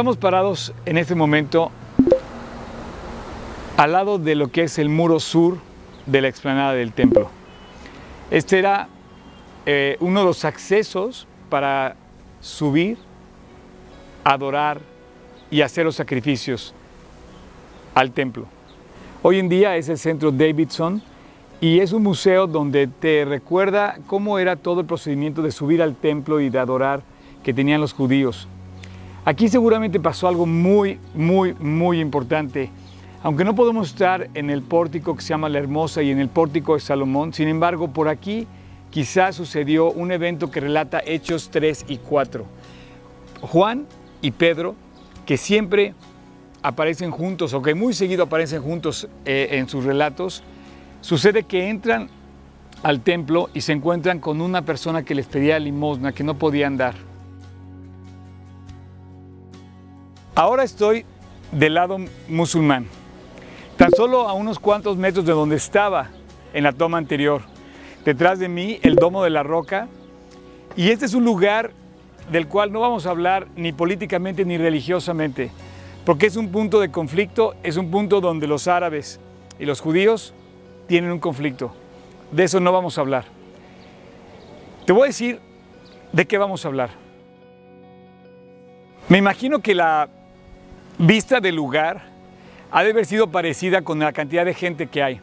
Estamos parados en este momento al lado de lo que es el muro sur de la explanada del templo. Este era eh, uno de los accesos para subir, adorar y hacer los sacrificios al templo. Hoy en día es el centro Davidson y es un museo donde te recuerda cómo era todo el procedimiento de subir al templo y de adorar que tenían los judíos. Aquí seguramente pasó algo muy, muy, muy importante. Aunque no podemos estar en el pórtico que se llama La Hermosa y en el pórtico de Salomón, sin embargo, por aquí quizás sucedió un evento que relata Hechos 3 y 4. Juan y Pedro, que siempre aparecen juntos o que muy seguido aparecen juntos eh, en sus relatos, sucede que entran al templo y se encuentran con una persona que les pedía limosna, que no podían dar. Ahora estoy del lado musulmán, tan solo a unos cuantos metros de donde estaba en la toma anterior. Detrás de mí el Domo de la Roca y este es un lugar del cual no vamos a hablar ni políticamente ni religiosamente, porque es un punto de conflicto, es un punto donde los árabes y los judíos tienen un conflicto. De eso no vamos a hablar. Te voy a decir de qué vamos a hablar. Me imagino que la vista del lugar ha de haber sido parecida con la cantidad de gente que hay.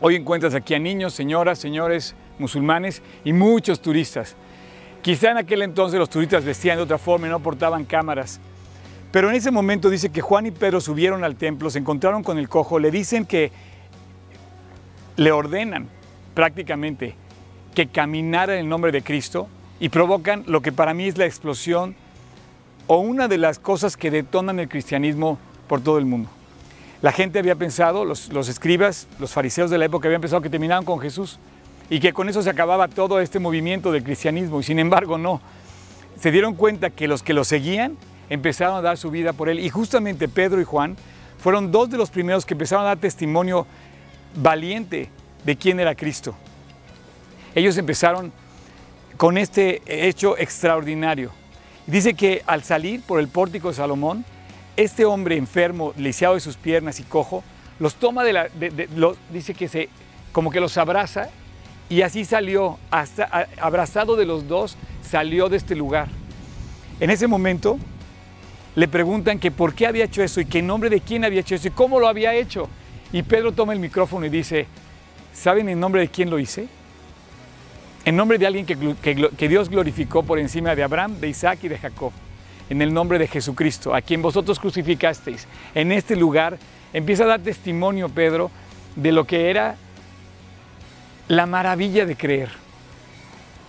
Hoy encuentras aquí a niños, señoras, señores, musulmanes y muchos turistas. Quizá en aquel entonces los turistas vestían de otra forma y no portaban cámaras. Pero en ese momento dice que Juan y Pedro subieron al templo, se encontraron con el cojo, le dicen que le ordenan prácticamente que caminara en el nombre de Cristo y provocan lo que para mí es la explosión o una de las cosas que detonan el cristianismo por todo el mundo. La gente había pensado, los, escribas, los fariseos de la época habían pensado que terminaban con Jesús y que con eso se acababa todo este movimiento del cristianismo y sin embargo no. Se dieron cuenta que los que lo seguían empezaron a dar su vida por él y justamente Pedro y Juan fueron dos de los primeros que empezaron a dar testimonio valiente de quién era Cristo. Ellos empezaron con este hecho extraordinario. Dice que al salir por el pórtico de Salomón, este hombre enfermo, lisiado de sus piernas y cojo, los toma de la, dice que se, como que los abraza y así salió, hasta abrazado de los dos, salió de este lugar. En ese momento le preguntan que por qué había hecho eso y que en nombre de quién había hecho eso y cómo lo había hecho. Y Pedro toma el micrófono y dice, ¿saben en nombre de quién lo hice? En nombre de alguien que, Dios glorificó por encima de Abraham, de Isaac y de Jacob, en el nombre de Jesucristo, a quien vosotros crucificasteis. En este lugar empieza a dar testimonio Pedro de lo que era la maravilla de creer,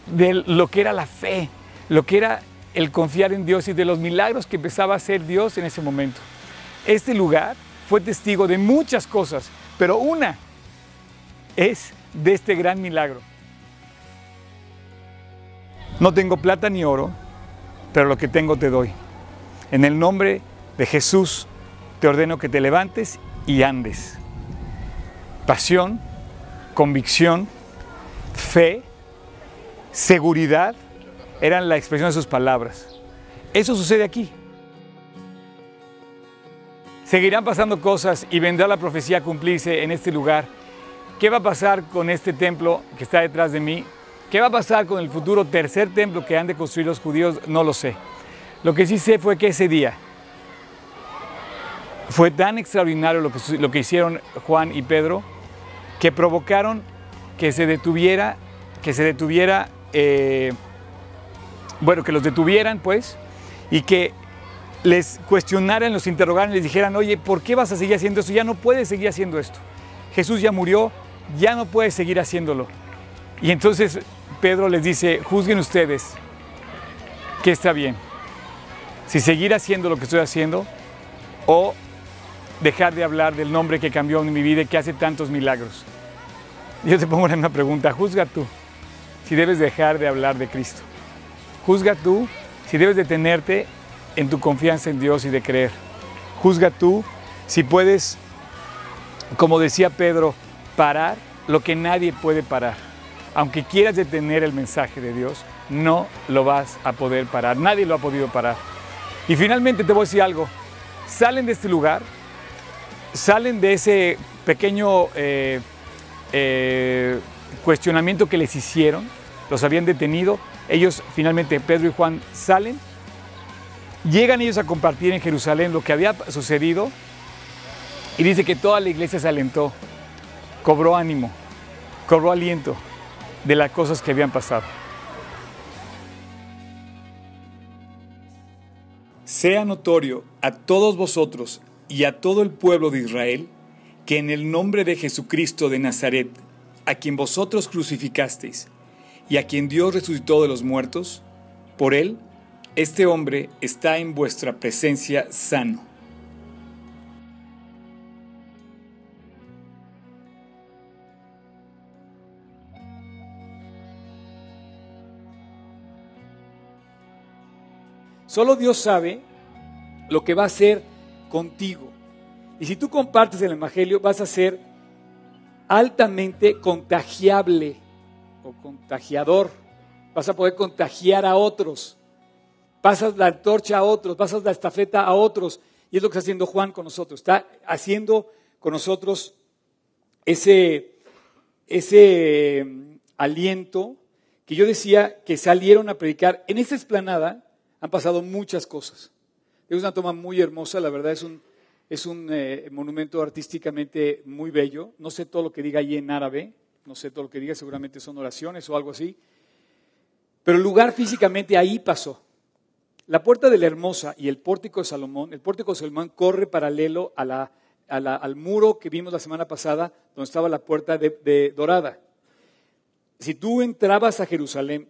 de lo que era la fe, lo que era el confiar en Dios y de los milagros que empezaba a hacer Dios en ese momento. Este lugar fue testigo de muchas cosas, pero una es de este gran milagro. No tengo plata ni oro, pero lo que tengo te doy. En el nombre de Jesús te ordeno que te levantes y andes. Pasión, convicción, fe, seguridad eran la expresión de sus palabras. Eso sucede aquí. Seguirán pasando cosas y vendrá la profecía a cumplirse en este lugar. ¿Qué va a pasar con este templo que está detrás de mí? ¿Qué va a pasar con el futuro tercer templo que han de construir los judíos? No lo sé. Lo que sí sé fue que ese día fue tan extraordinario lo que, hicieron Juan y Pedro que provocaron que se detuviera, que se detuviera, eh, bueno, que los detuvieran pues y que les cuestionaran, los interrogaran, les dijeran, oye, ¿por qué vas a seguir haciendo esto? Ya no puedes seguir haciendo esto. Jesús ya murió, ya no puedes seguir haciéndolo. Y entonces Pedro les dice, juzguen ustedes qué está bien. Si seguir haciendo lo que estoy haciendo o dejar de hablar del nombre que cambió mi vida y que hace tantos milagros. Yo te pongo una pregunta, juzga tú si debes dejar de hablar de Cristo. Juzga tú si debes detenerte en tu confianza en Dios y de creer. Juzga tú si puedes, como decía Pedro, parar lo que nadie puede parar aunque quieras detener el mensaje de Dios, no lo vas a poder parar. Nadie lo ha podido parar. Y finalmente te voy a decir algo, salen de este lugar, salen de ese pequeño eh, eh, cuestionamiento que les hicieron, los habían detenido, ellos finalmente, Pedro y Juan, salen, llegan ellos a compartir en Jerusalén lo que había sucedido. Y dice que toda la iglesia se alentó, cobró ánimo, cobró aliento de las cosas que habían pasado. Sea notorio a todos vosotros y a todo el pueblo de Israel que en el nombre de Jesucristo de Nazaret, a quien vosotros crucificasteis y a quien Dios resucitó de los muertos, por él, este hombre está en vuestra presencia sano. Solo Dios sabe lo que va a hacer contigo. Y si tú compartes el Evangelio, vas a ser altamente contagiable o contagiador. Vas a poder contagiar a otros. Pasas la antorcha a otros, pasas la estafeta a otros. Y es lo que está haciendo Juan con nosotros. Está haciendo con nosotros ese, ese mm, aliento que yo decía que salieron a predicar en esta esplanada han pasado muchas cosas. Es una toma muy hermosa, la verdad es un, es un eh, monumento artísticamente muy bello. No sé todo lo que diga allí en árabe, no sé todo lo que diga, seguramente son oraciones o algo así. Pero el lugar físicamente ahí pasó. La puerta de la Hermosa y el pórtico de Salomón, el pórtico de Salomón corre paralelo a la, al muro que vimos la semana pasada, donde estaba la puerta de Dorada. Si tú entrabas a Jerusalén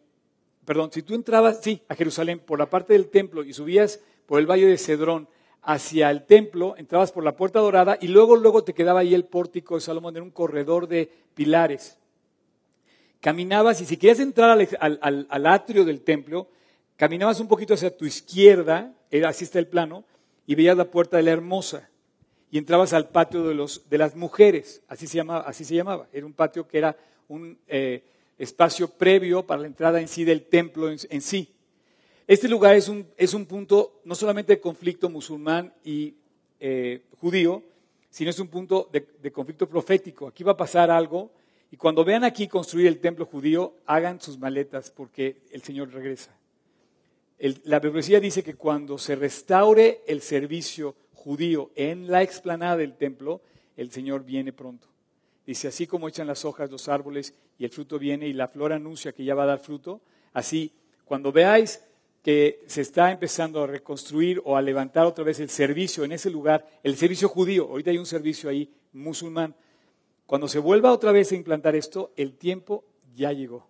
perdón, si tú entrabas, sí, a Jerusalén por la parte del templo y subías por el valle de Cedrón hacia el templo, entrabas por la puerta dorada y luego, luego te quedaba ahí el pórtico de Salomón, en un corredor de pilares. Caminabas y si querías entrar al, atrio del templo, caminabas un poquito hacia tu izquierda, así está el plano, y veías la puerta de la hermosa. Y entrabas al patio de, los, de las mujeres, así se, llamaba, así se llamaba. Era un patio que era un, eh, espacio previo para la entrada en sí del templo en, sí. Este lugar es un, es un, punto no solamente de conflicto musulmán y eh, judío, sino es un punto de, conflicto profético. Aquí va a pasar algo y cuando vean aquí construir el templo judío, hagan sus maletas porque el Señor regresa. la profecía dice que cuando se restaure el servicio judío en la explanada del templo, el Señor viene pronto. Dice, así como echan las hojas los árboles y el fruto viene y la flor anuncia que ya va a dar fruto, así cuando veáis que se está empezando a reconstruir o a levantar otra vez el servicio en ese lugar, el servicio judío, ahorita hay un servicio ahí musulmán, cuando se vuelva otra vez a implantar esto, el tiempo ya llegó.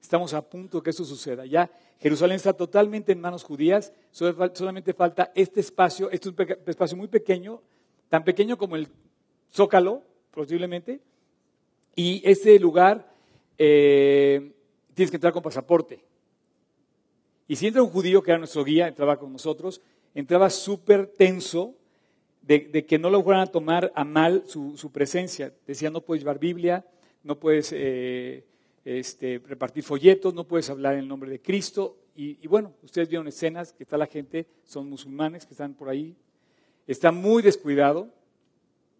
Estamos a punto que eso suceda. Ya Jerusalén está totalmente en manos judías, solamente falta este espacio, este es un espacio muy pequeño, tan pequeño como el zócalo, posiblemente, y ese lugar eh, tienes que entrar con pasaporte. Y si entra un judío, que era nuestro guía, entraba con nosotros, entraba súper tenso de, que no lo fueran a tomar a mal su, presencia. Decía, no puedes llevar Biblia, no puedes eh, este, repartir folletos, no puedes hablar en el nombre de Cristo. Y, y, bueno, ustedes vieron escenas que está la gente, son musulmanes que están por ahí. Está muy descuidado,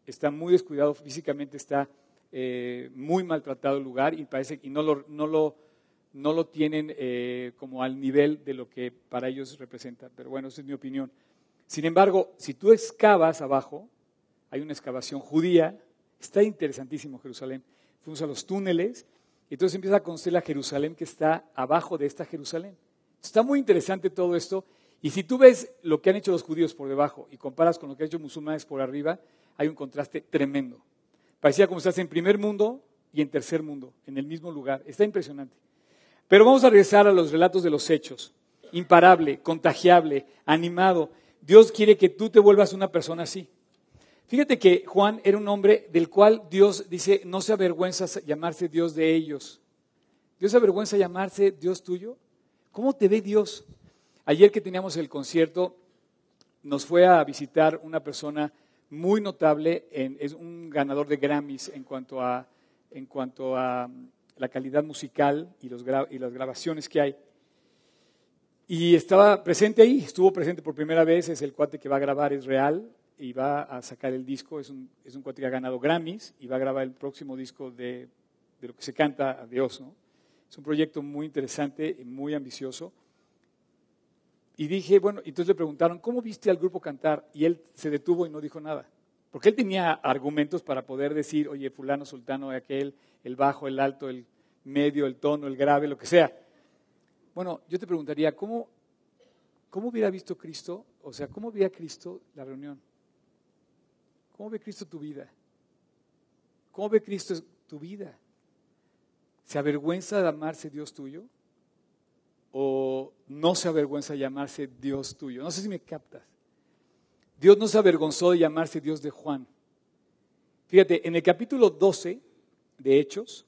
está muy descuidado físicamente, está eh, muy maltratado lugar y parece que no lo, no lo, no lo tienen eh, como al nivel de lo que para ellos representa. Pero bueno, esa es mi opinión. Sin embargo, si tú excavas abajo, hay una excavación judía, está interesantísimo Jerusalén. Fuimos a los túneles y entonces empieza a conocer la Jerusalén que está abajo de esta Jerusalén. Está muy interesante todo esto. Y si tú ves lo que han hecho los judíos por debajo y comparas con lo que han hecho los musulmanes por arriba, hay un contraste tremendo. Parecía como estás en primer mundo y en tercer mundo, en el mismo lugar. Está impresionante. Pero vamos a regresar a los relatos de los hechos. Imparable, contagiable, animado. Dios quiere que tú te vuelvas una persona así. Fíjate que Juan era un hombre del cual Dios dice, no se avergüenza llamarse Dios de ellos. ¿Dios se avergüenza llamarse Dios tuyo? ¿Cómo te ve Dios? Ayer que teníamos el concierto, nos fue a visitar una persona muy notable, es un ganador de Grammys en cuanto a, en cuanto a la calidad musical y, los y las grabaciones que hay. Y estaba presente ahí, estuvo presente por primera vez, es el cuate que va a grabar, es real, y va a sacar el disco, es un, es un cuate que ha ganado Grammys, y va a grabar el próximo disco de, de lo que se canta a Dios. Es un proyecto muy interesante y muy ambicioso. Y dije, bueno, entonces le preguntaron, ¿cómo viste al grupo cantar? Y él se detuvo y no dijo nada. Porque él tenía argumentos para poder decir, oye, fulano, sultano, aquel, el bajo, el alto, el medio, el tono, el grave, lo que sea. Bueno, yo te preguntaría, ¿cómo, cómo hubiera visto Cristo? O sea, ¿cómo veía Cristo la reunión? ¿Cómo ve Cristo tu vida? ¿Cómo ve Cristo tu vida? ¿Se avergüenza de amarse Dios tuyo? ¿O no se avergüenza de llamarse Dios tuyo? No sé si me captas. Dios no se avergonzó de llamarse Dios de Juan. Fíjate, en el capítulo 12 de Hechos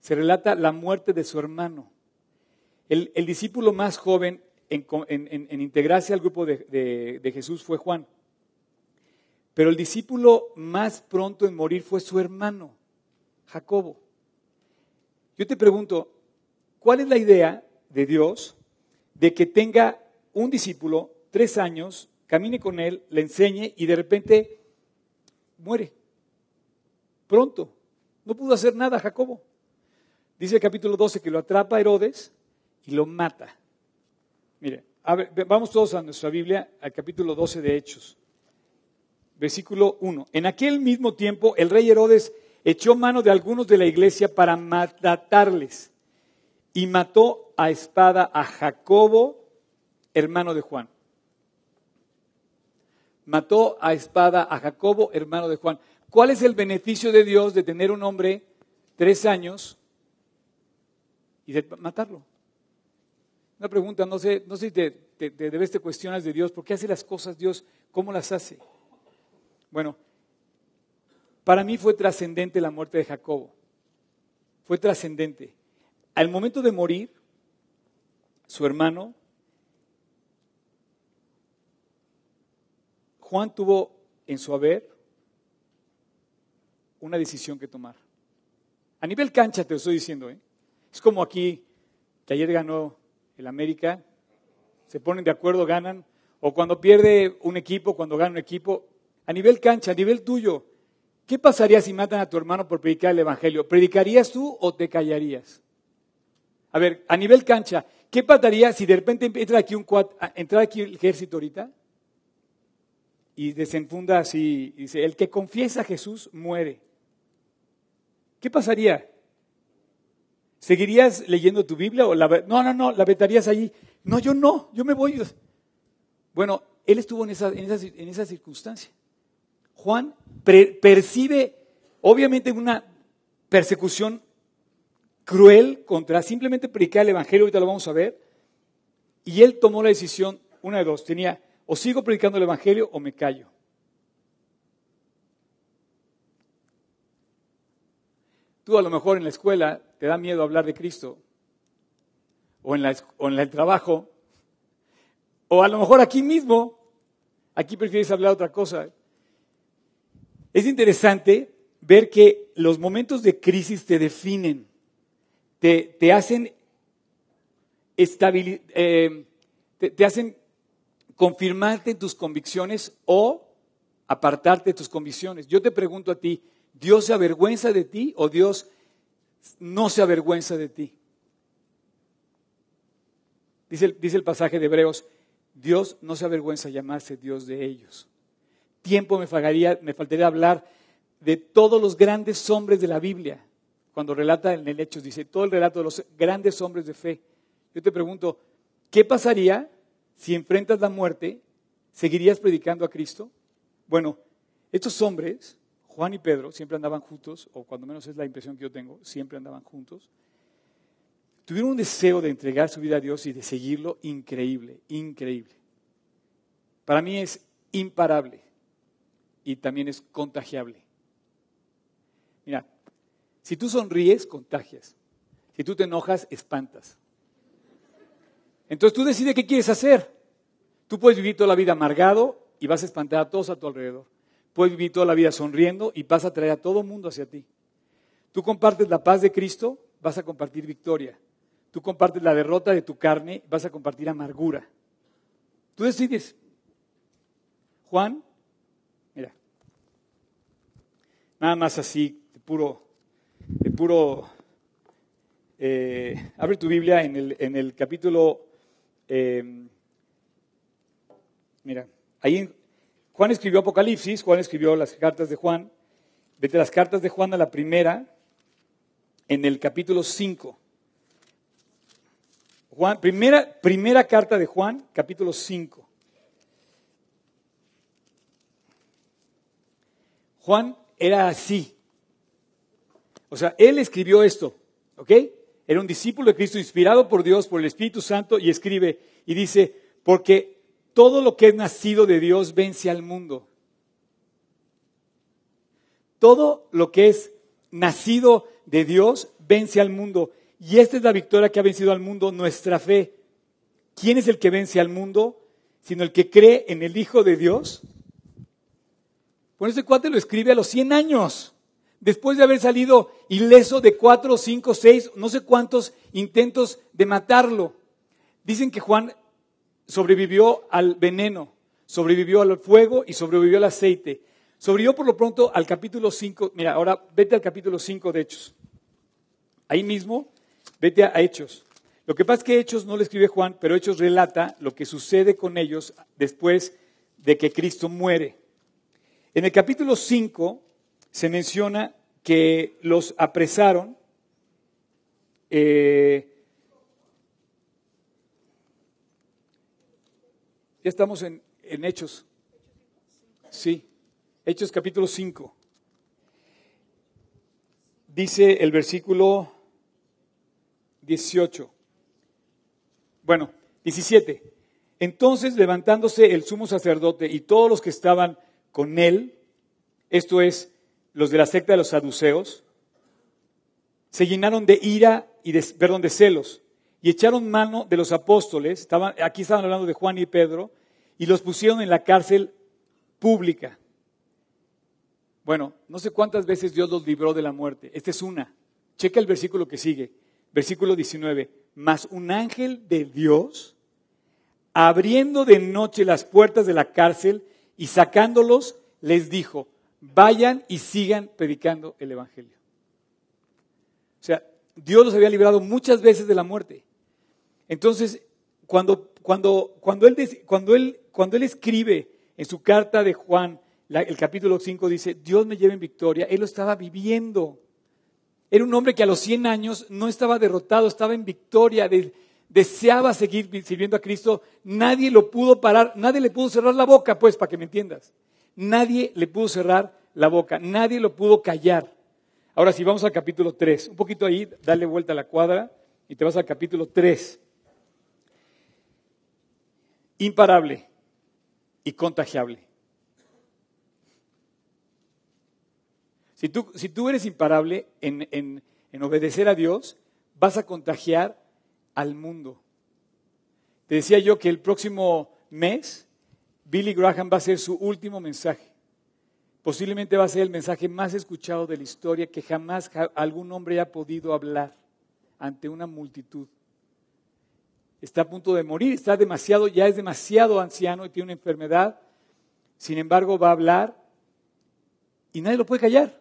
se relata la muerte de su hermano. El, discípulo más joven en, integrarse al grupo de, de Jesús fue Juan. Pero el discípulo más pronto en morir fue su hermano, Jacobo. Yo te pregunto, ¿cuál es la idea de Dios de que tenga un discípulo tres años, camine con él, le enseñe y de repente muere? Pronto. No pudo hacer nada Jacobo. Dice el capítulo 12 que lo atrapa Herodes y lo mata. Mire, vamos todos a nuestra Biblia, al capítulo 12 de Hechos. Versículo 1. En aquel mismo tiempo el rey Herodes echó mano de algunos de la iglesia para matarles y mató a espada a Jacobo, hermano de Juan. Mató a espada a Jacobo, hermano de Juan. ¿Cuál es el beneficio de Dios de tener un hombre tres años y de matarlo? Una pregunta, no sé, no sé si te, te, debes te cuestionas de Dios, ¿por qué hace las cosas Dios? ¿Cómo las hace? Bueno, para mí fue trascendente la muerte de Jacobo. Fue trascendente. Al momento de morir, su hermano, Juan tuvo en su haber una decisión que tomar. A nivel cancha te lo estoy diciendo, ¿eh? Es como aquí, que ayer ganó el América, se ponen de acuerdo, ganan, o cuando pierde un equipo, cuando gana un equipo, a nivel cancha, a nivel tuyo, ¿Qué pasaría si matan a tu hermano por predicar el Evangelio? ¿Predicarías tú o te callarías? A ver, a nivel cancha, ¿qué pasaría si de repente entra aquí, un entra aquí el ejército ahorita? Y desenfunda así, dice, el que confiesa a Jesús muere. ¿Qué pasaría? ¿Seguirías leyendo tu Biblia o la... No, no, no, la vetarías allí. No, yo no, yo me voy. Bueno, él estuvo en esa, en esa, en esa circunstancia. Juan percibe obviamente una persecución cruel contra simplemente predicar el Evangelio, ahorita lo vamos a ver, y él tomó la decisión, una de dos, tenía o sigo predicando el Evangelio o me callo. Tú a lo mejor en la escuela te da miedo hablar de Cristo, o en, o en el trabajo, o a lo mejor aquí mismo, aquí prefieres hablar otra cosa. Es interesante ver que los momentos de crisis te definen, te, hacen eh, te, hacen confirmarte en tus convicciones o apartarte de tus convicciones. Yo te pregunto a ti, ¿Dios se avergüenza de ti o Dios no se avergüenza de ti? Dice dice el pasaje de Hebreos, Dios no se avergüenza llamarse Dios de ellos tiempo me faltaría, me faltaría hablar de todos los grandes hombres de la Biblia. Cuando relata en el Hechos, dice todo el relato de los grandes hombres de fe. Yo te pregunto, ¿qué pasaría si enfrentas la muerte? ¿Seguirías predicando a Cristo? Bueno, estos hombres, Juan y Pedro, siempre andaban juntos, o cuando menos es la impresión que yo tengo, siempre andaban juntos. Tuvieron un deseo de entregar su vida a Dios y de seguirlo increíble, increíble. Para mí es imparable y también es contagiable. Mira, si tú sonríes, contagias. Si tú te enojas, espantas. Entonces tú decides qué quieres hacer. Tú puedes vivir toda la vida amargado y vas a espantar a todos a tu alrededor. Puedes vivir toda la vida sonriendo y vas a traer a todo el mundo hacia ti. Tú compartes la paz de Cristo, vas a compartir victoria. tú compartes la derrota de tu carne, vas a compartir amargura. Tú decides. Juan, mira, nada más así, de puro, puro, eh, abre tu Biblia en el, capítulo, eh, mira, ahí Juan escribió Apocalipsis, Juan escribió las cartas de Juan, vete las cartas de Juan a la primera, en el capítulo 5. Juan, primera, primera carta de Juan, capítulo 5. Juan era así. O sea, él escribió esto, ¿ok? Era un discípulo de Cristo inspirado por Dios, por el Espíritu Santo, y escribe y dice, porque todo lo que es nacido de Dios vence al mundo. Todo lo que es nacido de Dios vence al mundo. Y esta es la victoria que ha vencido al mundo, nuestra fe. ¿Quién es el que vence al mundo? Sino el que cree en el Hijo de Dios. Por ese cuate lo escribe a los 100 años, después de haber salido ileso de cuatro, cinco, seis, no sé cuántos intentos de matarlo. Dicen que Juan sobrevivió al veneno, sobrevivió al fuego y sobrevivió al aceite. Sobrevivió por lo pronto al capítulo 5. Mira, ahora vete al capítulo 5 de Hechos. Ahí mismo, vete a Hechos. Lo que pasa es que Hechos no lo escribe Juan, pero Hechos relata lo que sucede con ellos después de que Cristo muere. En el capítulo 5 se menciona que los apresaron eh, Ya estamos en, Hechos. Sí, Hechos capítulo 5. Dice el versículo 18. Bueno, 17. Entonces levantándose el sumo sacerdote y todos los que estaban con él, esto es, los de la secta de los saduceos, se llenaron de ira y de, perdón, de celos y echaron mano de los apóstoles, estaban, aquí estaban hablando de Juan y Pedro, y los pusieron en la cárcel pública. Bueno, no sé cuántas veces Dios los libró de la muerte. Esta es una. Checa el versículo que sigue. Versículo 19. Mas un ángel de Dios, abriendo de noche las puertas de la cárcel y sacándolos, les dijo, vayan y sigan predicando el Evangelio. O sea, Dios los había librado muchas veces de la muerte. Entonces, cuando, cuando, cuando, él, cuando, él, cuando él escribe en su carta de Juan, el capítulo 5 dice, Dios me lleva en victoria, él lo estaba viviendo. Era un hombre que a los 100 años no estaba derrotado, estaba en victoria, deseaba seguir sirviendo a Cristo. Nadie lo pudo parar, nadie le pudo cerrar la boca, pues, para que me entiendas. Nadie le pudo cerrar la boca, nadie lo pudo callar. Ahora, si vamos al capítulo 3, un poquito ahí, dale vuelta a la cuadra y te vas al capítulo 3 imparable y contagiable. Si tú, si tú eres imparable en, en obedecer a Dios, vas a contagiar al mundo. Te decía yo que el próximo mes Billy Graham va a hacer su último mensaje. Posiblemente va a ser el mensaje más escuchado de la historia que jamás algún hombre haya podido hablar ante una multitud está a punto de morir, está demasiado, ya es demasiado anciano y tiene una enfermedad. Sin embargo, va a hablar y nadie lo puede callar.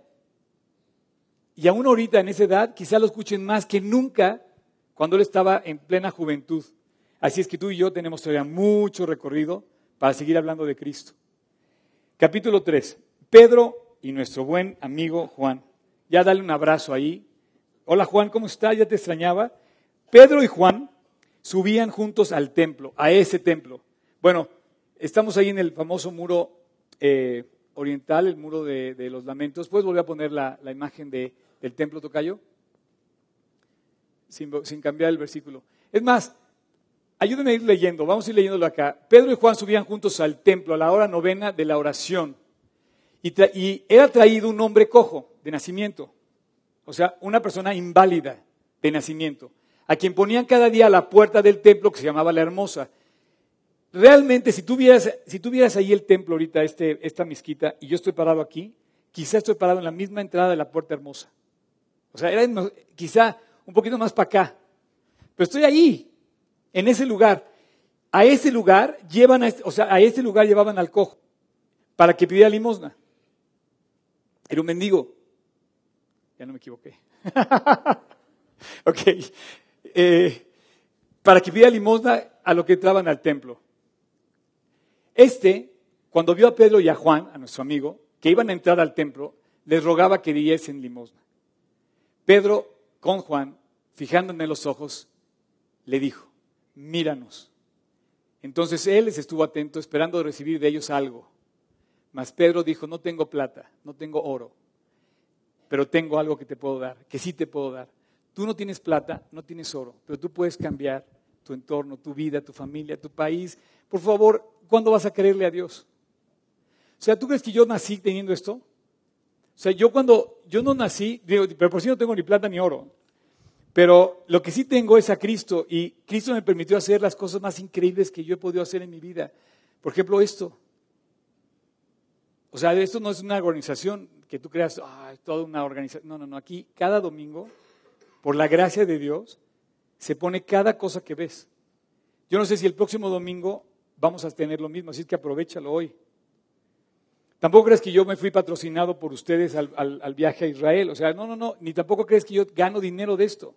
Y aún ahorita en esa edad, quizá lo escuchen más que nunca cuando él estaba en plena juventud. Así es que tú y yo tenemos todavía mucho recorrido para seguir hablando de Cristo. Capítulo 3. Pedro y nuestro buen amigo Juan. Ya dale un abrazo ahí. Hola Juan, ¿cómo está? Ya te extrañaba. Pedro y Juan subían juntos al templo, a ese templo. Bueno, estamos ahí en el famoso muro eh, oriental, el muro de, los lamentos. ¿Puedes volver a poner la, imagen del templo Tocayo? Sin, cambiar el versículo. Es más, ayúdenme a ir leyendo, vamos a ir leyéndolo acá. Pedro y Juan subían juntos al templo a la hora novena de la oración. Y, era traído un hombre cojo de nacimiento, o sea, una persona inválida de nacimiento a quien ponían cada día a la puerta del templo que se llamaba la Hermosa. Realmente, si tú vieras, si ahí el templo ahorita, este, esta mezquita, y yo estoy parado aquí, quizá estoy parado en la misma entrada de la puerta hermosa. O sea, era quizá un poquito más para acá. Pero estoy ahí, en ese lugar. A ese lugar llevan, a, este, o sea, a ese lugar llevaban al cojo para que pidiera limosna. Era un mendigo. Ya no me equivoqué. ok. Eh, para que pidiera limosna a lo que entraban al templo. Este, cuando vio a Pedro y a Juan, a nuestro amigo, que iban a entrar al templo, les rogaba que diesen limosna. Pedro, con Juan, fijándome en los ojos, le dijo, míranos. Entonces él les estuvo atento, esperando recibir de ellos algo. Mas Pedro dijo, no tengo plata, no tengo oro, pero tengo algo que te puedo dar, que sí te puedo dar. Tú no tienes plata, no tienes oro, pero tú puedes cambiar tu entorno, tu vida, tu familia, tu país. Por favor, ¿cuándo vas a creerle a Dios? O sea, ¿tú crees que yo nací teniendo esto? O sea, yo cuando, yo no nací, digo, pero por si no tengo ni plata ni oro, pero lo que sí tengo es a Cristo y Cristo me permitió hacer las cosas más increíbles que yo he podido hacer en mi vida. Por ejemplo, esto. O sea, esto no es una organización que tú creas, ah, toda una organización. No, no, no. Aquí, cada domingo, por la gracia de Dios, se pone cada cosa que ves. Yo no sé si el próximo domingo vamos a tener lo mismo, así que aprovechalo hoy. Tampoco crees que yo me fui patrocinado por ustedes al, al, viaje a Israel. O sea, no, no, no, ni tampoco crees que yo gano dinero de esto.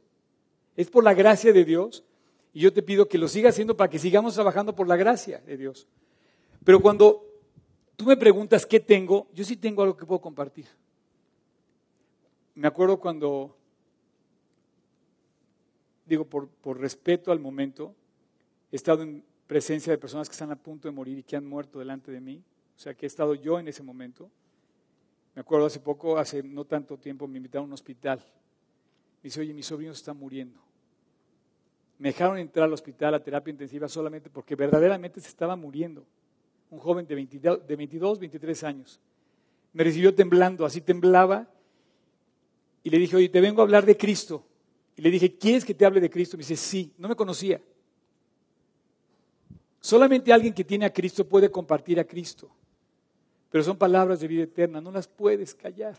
Es por la gracia de Dios y yo te pido que lo sigas haciendo para que sigamos trabajando por la gracia de Dios. Pero cuando tú me preguntas qué tengo, yo sí tengo algo que puedo compartir. Me acuerdo cuando, digo, por, por respeto al momento, he estado en presencia de personas que están a punto de morir y que han muerto delante de mí. O sea, que he estado yo en ese momento. Me acuerdo hace poco, hace no tanto tiempo, me invitaron a un hospital. Me dice, oye, mi sobrino está muriendo. Me dejaron entrar al hospital a terapia intensiva solamente porque verdaderamente se estaba muriendo un joven de 22, de 22, 23 años. Me recibió temblando, así temblaba, y le dije, oye, te vengo a hablar de Cristo. Y le dije, ¿quieres que te hable de Cristo? Me dice, sí, no me conocía. Solamente alguien que tiene a Cristo puede compartir a Cristo. Pero son palabras de vida eterna, no las puedes callar.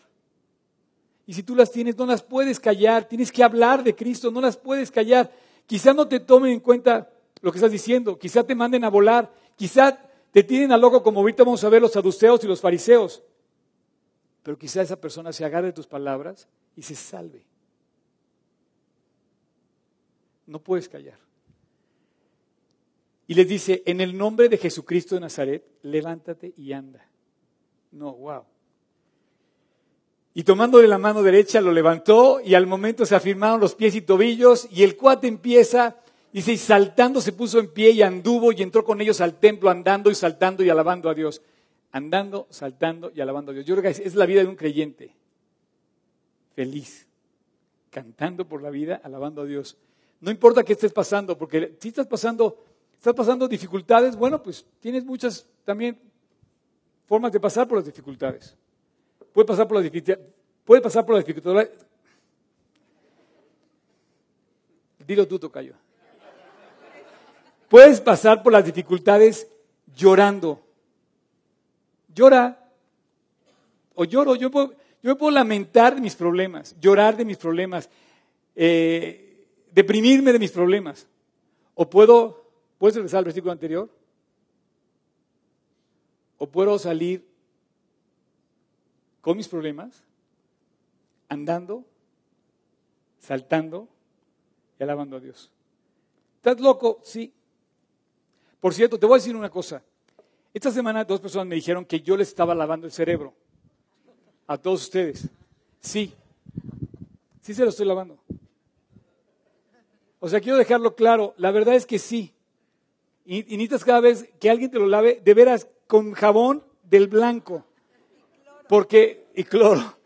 Y si tú las tienes, no las puedes callar. Tienes que hablar de Cristo, no las puedes callar. Quizá no te tomen en cuenta lo que estás diciendo, quizá te manden a volar, quizá te tienen a loco como ahorita vamos a ver los saduceos y los fariseos. Pero quizá esa persona se agarre de tus palabras y se salve. No puedes callar. Y les dice, en el nombre de Jesucristo de Nazaret, levántate y anda. No, wow. Y tomándole la mano derecha lo levantó y al momento se afirmaron los pies y tobillos y el cuate empieza Dice, y saltando se puso en pie y anduvo y entró con ellos al templo andando y saltando y alabando a Dios. Andando, saltando y alabando a Dios. Yo creo que es la vida de un creyente. Feliz. Cantando por la vida, alabando a Dios. No importa qué estés pasando, porque si estás pasando, estás pasando dificultades, bueno, pues tienes muchas también formas de pasar por las dificultades. Puede pasar por las dificultades. Puede pasar por las dificultades. Dilo tú, Tocayo. Puedes pasar por las dificultades llorando. Llora. O lloro. Yo, me puedo lamentar de mis problemas, llorar de mis problemas, eh, deprimirme de mis problemas. O puedo, ¿puedes regresar al versículo anterior? O puedo salir con mis problemas, andando, saltando y alabando a Dios. ¿Estás loco? Sí. Por cierto, te voy a decir una cosa. Esta semana dos personas me dijeron que yo les estaba lavando el cerebro. A todos ustedes. Sí. Sí se lo estoy lavando. O sea, quiero dejarlo claro. La verdad es que sí. Y, y necesitas cada vez que alguien te lo lave, de veras, con jabón del blanco. Porque, y cloro.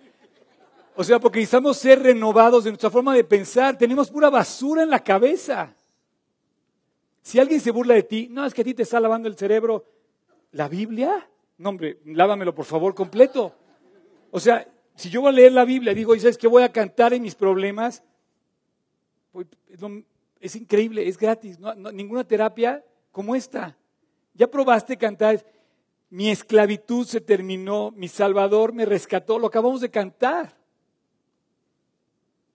O sea, porque necesitamos ser renovados de nuestra forma de pensar. Tenemos pura basura en la cabeza. Si alguien se burla de ti, no, es que a ti te está lavando el cerebro. ¿La Biblia? No, hombre, lávamelo por favor completo. O sea, si yo voy a leer la Biblia y digo, ¿y sabes qué voy a cantar en mis problemas? Es increíble, es gratis. ninguna terapia como esta. Ya probaste cantar, mi esclavitud se terminó, mi Salvador me rescató, lo acabamos de cantar.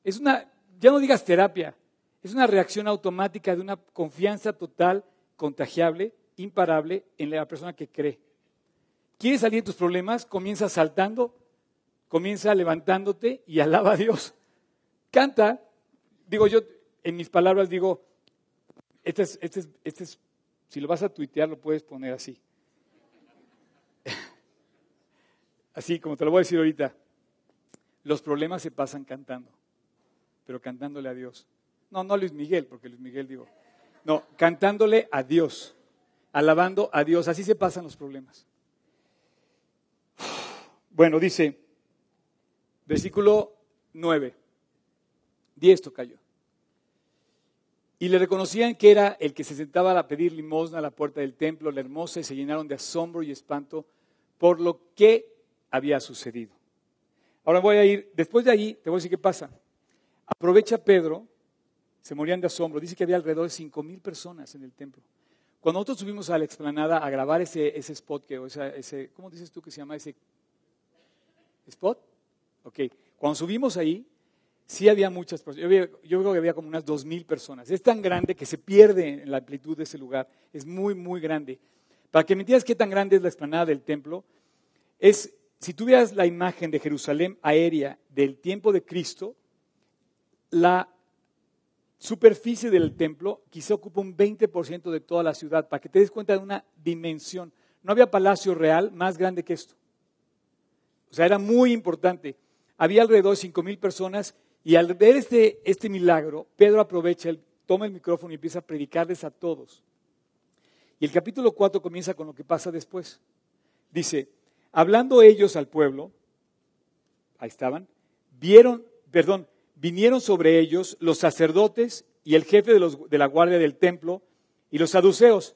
Es una, ya no digas terapia, Es una reacción automática de una confianza total, contagiable, imparable en la persona que cree. ¿Quieres salir de tus problemas? Comienza saltando, comienza levantándote y alaba a Dios. Canta, digo yo, en mis palabras digo, este es, este es, este es, si lo vas a tuitear lo puedes poner así. Así como te lo voy a decir ahorita. Los problemas se pasan cantando, pero cantándole a Dios. No, no Luis Miguel, porque Luis Miguel digo. No, cantándole a Dios, alabando a Dios. Así se pasan los problemas. Bueno, dice, versículo 9, 10 cayó. Y le reconocían que era el que se sentaba a pedir limosna a la puerta del templo, la hermosa, y se llenaron de asombro y espanto por lo que había sucedido. Ahora voy a ir, después de ahí, te voy a decir qué pasa. Aprovecha Pedro, se morían de asombro, dice que había alrededor de cinco mil personas en el templo. Cuando nosotros subimos a la explanada a grabar ese, ese spot, que, o ese, ¿cómo dices tú que se llama ese spot? Ok, cuando subimos ahí, sí había muchas personas. Yo, creo que había como unas dos mil personas. Es tan grande que se pierde en la amplitud de ese lugar. Es muy, muy grande. Para que me entiendas qué tan grande es la explanada del templo, es si tuvieras la imagen de Jerusalén aérea del tiempo de Cristo, la superficie del templo quizá ocupa un 20% de toda la ciudad, para que te des cuenta de una dimensión. No había palacio real más grande que esto. O sea, era muy importante. Había alrededor de 5 mil personas y al ver este, este milagro, Pedro aprovecha, toma el micrófono y empieza a predicarles a todos. Y el capítulo 4 comienza con lo que pasa después. Dice, Hablando ellos al pueblo, ahí estaban, vieron, perdón, vinieron sobre ellos los sacerdotes y el jefe de, los, de la guardia del templo y los saduceos.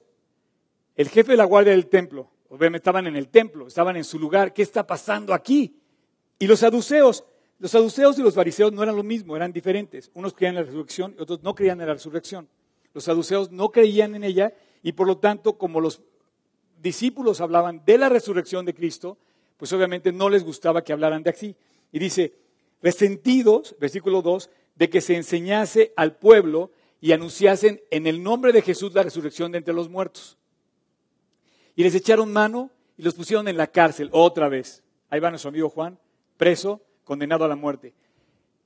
El jefe de la guardia del templo, obviamente estaban en el templo, estaban en su lugar, ¿qué está pasando aquí? Y los saduceos, los saduceos y los fariseos no eran lo mismo, eran diferentes. Unos creían en la resurrección y otros no creían en la resurrección. Los saduceos no creían en ella y por lo tanto, como los discípulos hablaban de la resurrección de Cristo, pues obviamente no les gustaba que hablaran de así. Y dice, resentidos, versículo 2, de que se enseñase al pueblo y anunciasen en el nombre de Jesús la resurrección de entre los muertos. Y les echaron mano y los pusieron en la cárcel otra vez. Ahí va nuestro amigo Juan, preso, condenado a la muerte.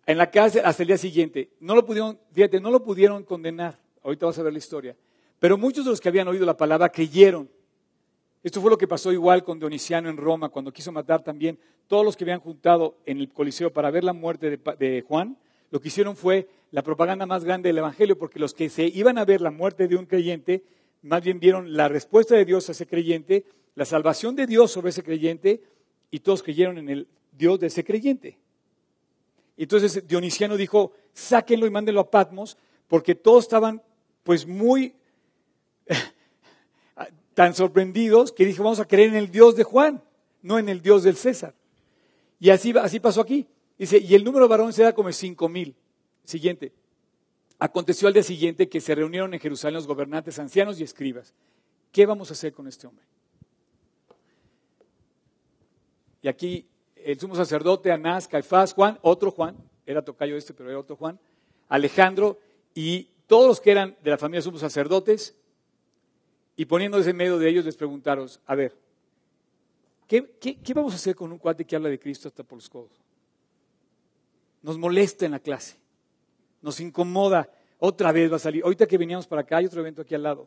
En la cárcel hasta el día siguiente. No lo pudieron, fíjate, no lo pudieron condenar. Ahorita vas a ver la historia. Pero muchos de los que habían oído la palabra creyeron. Esto fue lo que pasó igual con Dionisiano en Roma, cuando quiso matar también todos los que habían juntado en el Coliseo para ver la muerte de, Juan. Lo que hicieron fue la propaganda más grande del Evangelio, porque los que se iban a ver la muerte de un creyente, más bien vieron la respuesta de Dios a ese creyente, la salvación de Dios sobre ese creyente, y todos creyeron en el Dios de ese creyente. Entonces Dionisiano dijo, sáquenlo y mándenlo a Patmos, porque todos estaban pues muy tan sorprendidos que dijo, vamos a creer en el Dios de Juan, no en el Dios del César. Y así, así pasó aquí. Dice, y el número de varones era como cinco mil. Siguiente. Aconteció al día siguiente que se reunieron en Jerusalén los gobernantes, ancianos y escribas. ¿Qué vamos a hacer con este hombre? Y aquí el sumo sacerdote, Anás, Caifás, Juan, otro Juan, era tocayo este, pero era otro Juan, Alejandro y todos los que eran de la familia de sumos sacerdotes y poniéndose en medio de ellos les preguntaron, a ver, ¿qué, vamos a hacer con un cuate que habla de Cristo hasta por los codos? Nos molesta en la clase, nos incomoda, otra vez va a salir. Ahorita que veníamos para acá hay otro evento aquí al lado.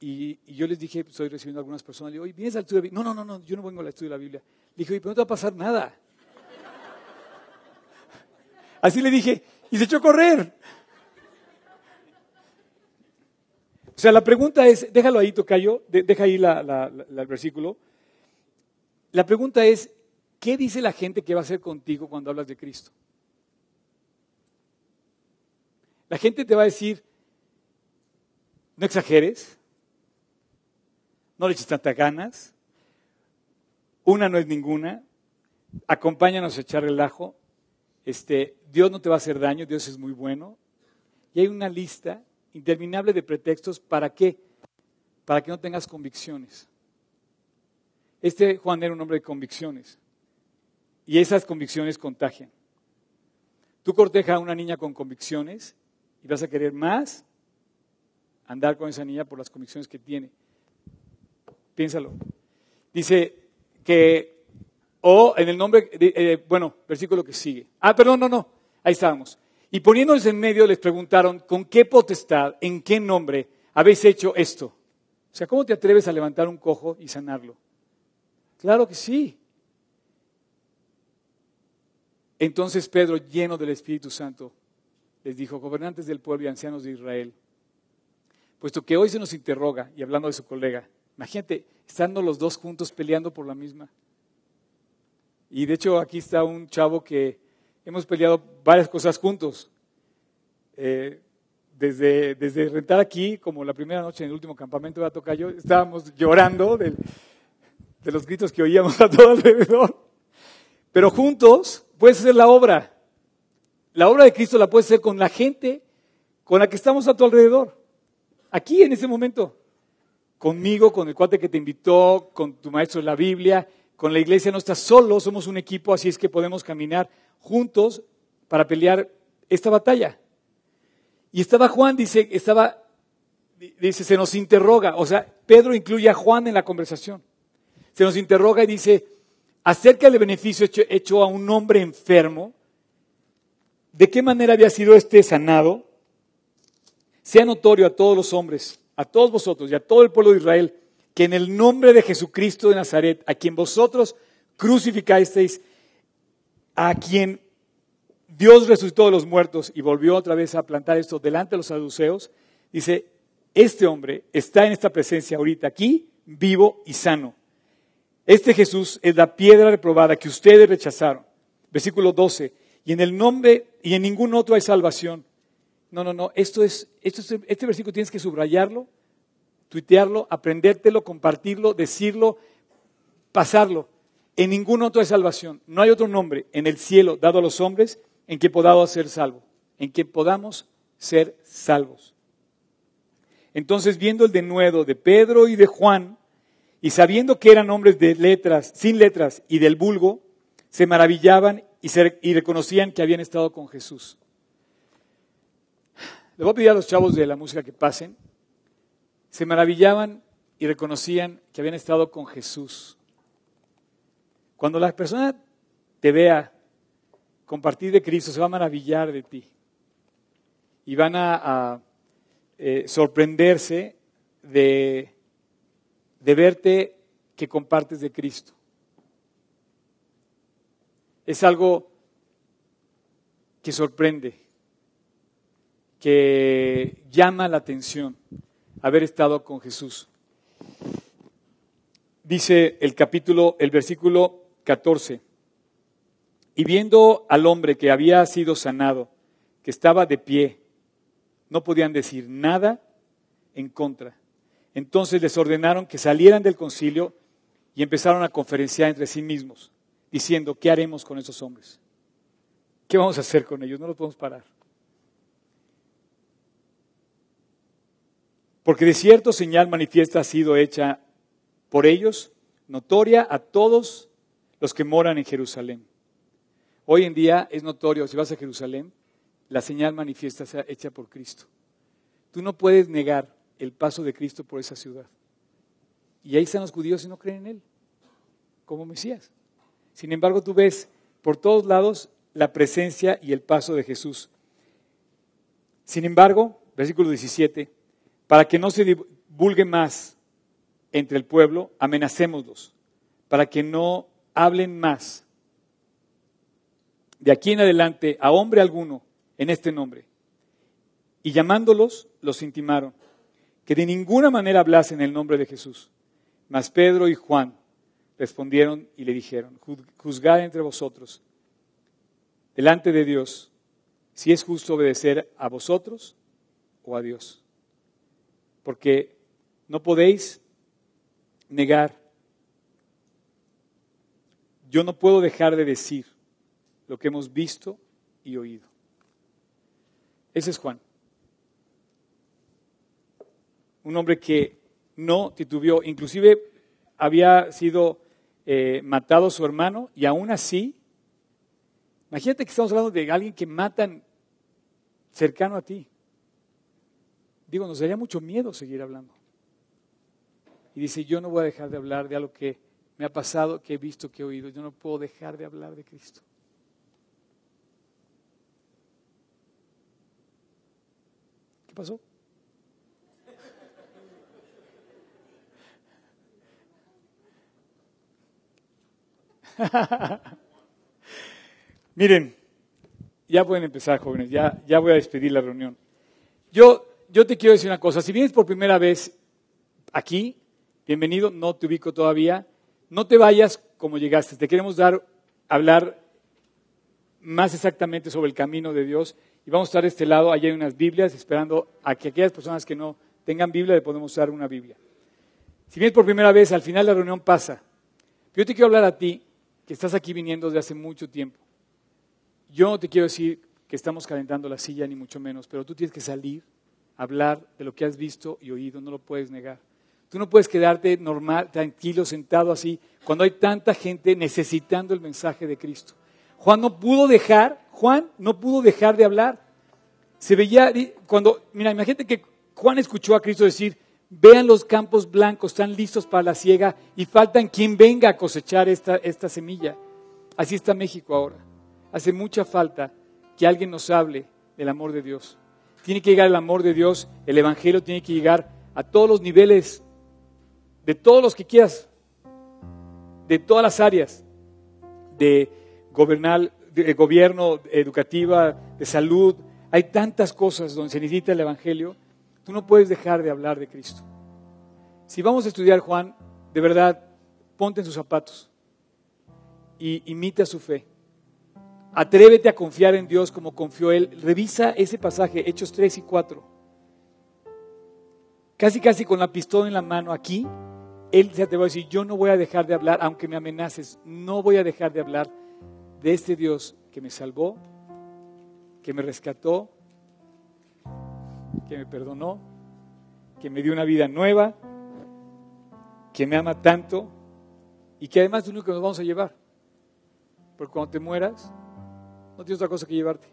Y, yo les dije, estoy recibiendo a algunas personas, le digo, ¿vienes al estudio de la Biblia? No, no, no, no, yo no vengo al estudio de la Biblia. Le dije, pero no te va a pasar nada. Así le dije, y se echó a correr. O sea, la pregunta es, déjalo ahí, Tocayo, deja ahí el versículo. La pregunta es, ¿qué dice la gente que va a hacer contigo cuando hablas de Cristo? La gente te va a decir, no exageres, no le eches tantas ganas, una no es ninguna, acompáñanos a echar relajo, este, Dios no te va a hacer daño, Dios es muy bueno, y hay una lista interminable de pretextos. ¿Para qué? Para que no tengas convicciones. Este Juan era un hombre de convicciones. Y esas convicciones contagian. Tú cortejas a una niña con convicciones y vas a querer más andar con esa niña por las convicciones que tiene. Piénsalo. Dice que, o en el nombre, eh, bueno, versículo que sigue. Ah, perdón, no, no, ahí estábamos. Y poniéndoles en medio les preguntaron, ¿con qué potestad, en qué nombre habéis hecho esto? O sea, ¿cómo te atreves a levantar un cojo y sanarlo? Claro que sí. Entonces Pedro, lleno del Espíritu Santo, les dijo, gobernantes del pueblo y ancianos de Israel, puesto que hoy se nos interroga, y hablando de su colega, imagínate, estando los dos juntos peleando por la misma. Y de hecho aquí está un chavo que hemos peleado varias cosas juntos. Eh, desde, desde rentar aquí, como la primera noche en el último campamento de Atocayo, estábamos llorando de, de los gritos que oíamos a todo alrededor. Pero juntos puedes hacer la obra. La obra de Cristo la puedes hacer con la gente con la que estamos a tu alrededor. Aquí en ese momento. Conmigo, con el cuate que te invitó, con tu maestro de la Biblia, con la iglesia. No estás solo, somos un equipo, así es que podemos caminar juntos para pelear esta batalla. Y estaba Juan, dice, estaba, dice, se nos interroga, o sea, Pedro incluye a Juan en la conversación. Se nos interroga y dice, acerca del beneficio hecho, a un hombre enfermo, de qué manera había sido este sanado, sea notorio a todos los hombres, a todos vosotros y a todo el pueblo de Israel, que en el nombre de Jesucristo de Nazaret, a quien vosotros crucificasteis, a quien Dios resucitó de los muertos y volvió otra vez a plantar esto delante de los saduceos, dice, este hombre está en esta presencia ahorita aquí, vivo y sano. Este Jesús es la piedra reprobada que ustedes rechazaron. Versículo 12. Y en el nombre y en ningún otro hay salvación. No, no, no. Esto es, esto es, este versículo tienes que subrayarlo, tuitearlo, aprendértelo, compartirlo, decirlo, pasarlo. En ningún otro hay salvación. No hay otro nombre en el cielo dado a los hombres en que podamos ser salvos, en que podamos ser salvos. Entonces, viendo el denuedo de Pedro y de Juan, y sabiendo que eran hombres de letras, sin letras y del vulgo, se maravillaban y, y reconocían que habían estado con Jesús. Le voy a pedir a los chavos de la música que pasen. Se maravillaban y reconocían que habían estado con Jesús. Cuando la persona te vea compartir de Cristo, se va a maravillar de ti. Y van a, eh, sorprenderse de, de verte que compartes de Cristo. Es algo que sorprende, que llama la atención haber estado con Jesús. Dice el capítulo, el versículo 14. Y viendo al hombre que había sido sanado, que estaba de pie, no podían decir nada en contra. Entonces les ordenaron que salieran del concilio y empezaron a conferenciar entre sí mismos, diciendo, ¿qué haremos con esos hombres? ¿Qué vamos a hacer con ellos? No los podemos parar. Porque de cierto señal manifiesta ha sido hecha por ellos, notoria a todos los que moran en Jerusalén. Hoy en día es notorio, si vas a Jerusalén, la señal manifiesta sea hecha por Cristo. Tú no puedes negar el paso de Cristo por esa ciudad. Y ahí están los judíos y no creen en Él, como Mesías. Sin embargo, tú ves por todos lados la presencia y el paso de Jesús. Sin embargo, versículo 17, para que no se divulgue más entre el pueblo, amenacémoslos, para que no hablen más de aquí en adelante a hombre alguno en este nombre. Y llamándolos, los intimaron, que de ninguna manera hablasen el nombre de Jesús. Mas Pedro y Juan respondieron y le dijeron, juzgad entre vosotros, delante de Dios, si es justo obedecer a vosotros o a Dios. Porque no podéis negar, yo no puedo dejar de decir lo que hemos visto y oído. Ese es Juan. Un hombre que no titubeó, inclusive había sido eh, matado su hermano y aún así, imagínate que estamos hablando de alguien que matan cercano a ti. Digo, nos daría mucho miedo seguir hablando. Y dice, yo no voy a dejar de hablar de algo que me ha pasado, que he visto, que he oído. Yo no puedo dejar de hablar de Cristo. ¿Qué pasó? Miren, ya pueden empezar, jóvenes, ya, ya voy a despedir la reunión. Yo, yo te quiero decir una cosa, si vienes por primera vez aquí, bienvenido, no te ubico todavía, no te vayas como llegaste, te queremos dar, hablar más exactamente sobre el camino de Dios y vamos a estar de este lado, allá hay unas Biblias, esperando a que aquellas personas que no tengan Biblia le podemos dar una Biblia. Si vienes por primera vez, al final la reunión pasa. Yo te quiero hablar a ti, que estás aquí viniendo desde hace mucho tiempo. Yo no te quiero decir que estamos calentando la silla, ni mucho menos, pero tú tienes que salir, hablar de lo que has visto y oído, no lo puedes negar. Tú no puedes quedarte normal, tranquilo, sentado así, cuando hay tanta gente necesitando el mensaje de Cristo. Juan no pudo dejar, Juan no pudo dejar de hablar. Se veía, cuando, mira, imagínate que Juan escuchó a Cristo decir, vean los campos blancos, están listos para la siega y faltan quien venga a cosechar esta, esta semilla. Así está México ahora. Hace mucha falta que alguien nos hable del amor de Dios. Tiene que llegar el amor de Dios, el Evangelio tiene que llegar a todos los niveles, de todos los que quieras, de todas las áreas, de, gobernar, de gobierno, educativa, de salud. Hay tantas cosas donde se necesita el Evangelio Tú no puedes dejar de hablar de Cristo. Si vamos a estudiar Juan, de verdad, ponte en sus zapatos y imita su fe. Atrévete a confiar en Dios como confió Él. Revisa ese pasaje, Hechos 3 y 4. Casi, casi con la pistola en la mano aquí, Él se atrevió a decir, yo no voy a dejar de hablar, aunque me amenaces, no voy a dejar de hablar de este Dios que me salvó, que me rescató, que me perdonó, que me dio una vida nueva, que me ama tanto y que además es lo único que nos vamos a llevar. Porque cuando te mueras, no tienes otra cosa que llevarte.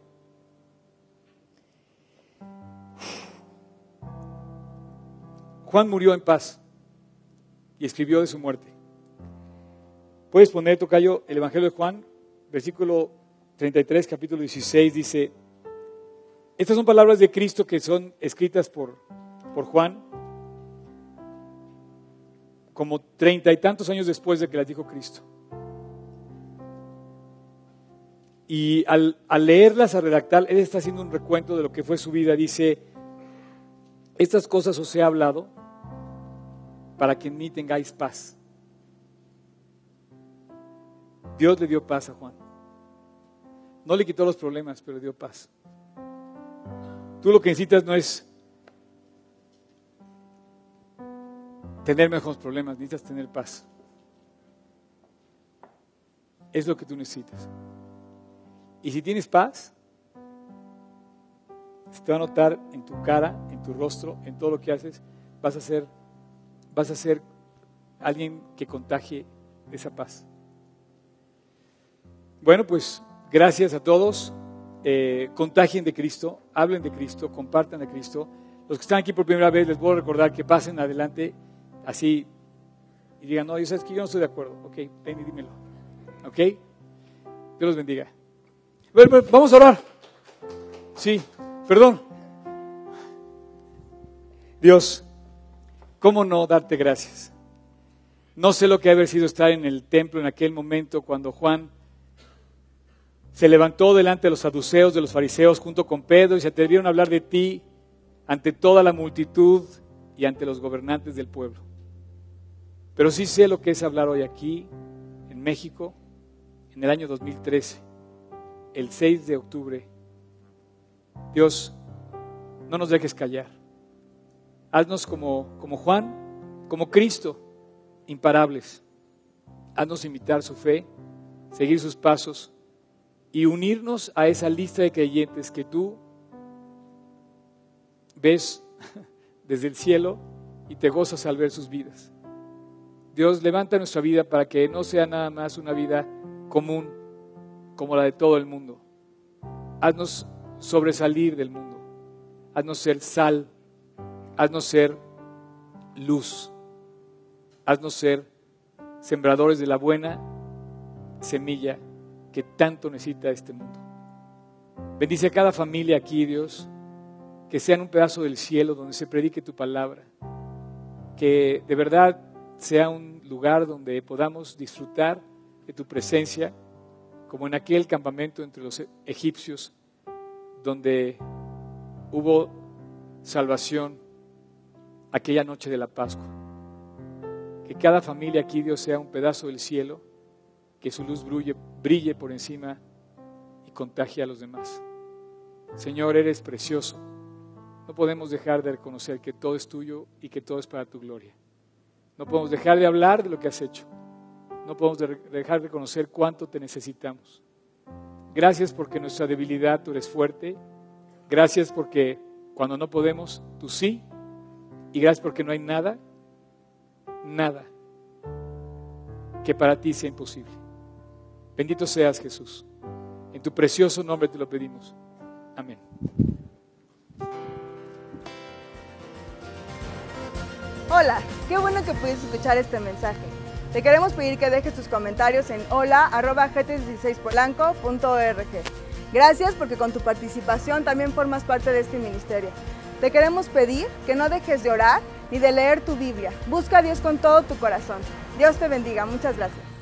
Juan murió en paz y escribió de su muerte. Puedes poner, Tocayo, el Evangelio de Juan, versículo 33, capítulo 16, dice, estas son palabras de Cristo que son escritas por, por Juan, como treinta y tantos años después de que las dijo Cristo. Y al, leerlas, a redactar, él está haciendo un recuento de lo que fue su vida. Dice, estas cosas os he hablado para que en mí tengáis paz. Dios le dio paz a Juan. No le quitó los problemas, pero dio paz. Tú lo que necesitas no es tener mejores problemas, necesitas tener paz. Es lo que tú necesitas. Y si tienes paz, se te va a notar en tu cara, en tu rostro, en todo lo que haces, vas a ser, vas a ser alguien que contagie esa paz. Bueno, pues gracias a todos eh, contagien de Cristo, hablen de Cristo, compartan de Cristo. Los que están aquí por primera vez, les voy a recordar que pasen adelante así y digan, no, yo sabes que yo no estoy de acuerdo. Ok, ven y dímelo. Ok, Dios los bendiga. Vamos a orar. Sí, perdón. Dios, ¿cómo no darte gracias? No sé lo que ha haber sido estar en el templo en aquel momento cuando Juan se levantó delante de los saduceos, de los fariseos, junto con Pedro, y se atrevieron a hablar de ti ante toda la multitud y ante los gobernantes del pueblo. Pero sí sé lo que es hablar hoy aquí, en México, en el año 2013, el 6 de octubre. Dios, no nos dejes callar. Haznos como, como Juan, como Cristo, imparables. Haznos imitar su fe, seguir sus pasos y unirnos a esa lista de creyentes que tú ves desde el cielo y te gozas al ver sus vidas. Dios levanta nuestra vida para que no sea nada más una vida común como la de todo el mundo. Haznos sobresalir del mundo. Haznos ser sal Haznos ser luz. Haznos ser sembradores de la buena semilla que tanto necesita este mundo. Bendice a cada familia aquí, Dios, que sean un pedazo del cielo donde se predique tu palabra, que de verdad sea un lugar donde podamos disfrutar de tu presencia, como en aquel campamento entre los egipcios, donde hubo salvación aquella noche de la Pascua. Que cada familia aquí, Dios, sea un pedazo del cielo, que su luz brille, brille por encima y contagie a los demás. Señor, eres precioso. No podemos dejar de reconocer que todo es tuyo y que todo es para tu gloria. No podemos dejar de hablar de lo que has hecho. No podemos dejar de reconocer cuánto te necesitamos. Gracias porque nuestra debilidad tú eres fuerte. Gracias porque cuando no podemos, tú sí. Y gracias porque no hay nada, nada que para ti sea imposible. Bendito seas Jesús. En tu precioso nombre te lo pedimos. Amén. Hola, qué bueno que pudiste escuchar este mensaje. Te queremos pedir que dejes tus comentarios en hola.gt16polanco.org. Gracias porque con tu participación también formas parte de este ministerio. Te queremos pedir que no dejes de orar ni de leer tu Biblia. Busca a Dios con todo tu corazón. Dios te bendiga. Muchas gracias.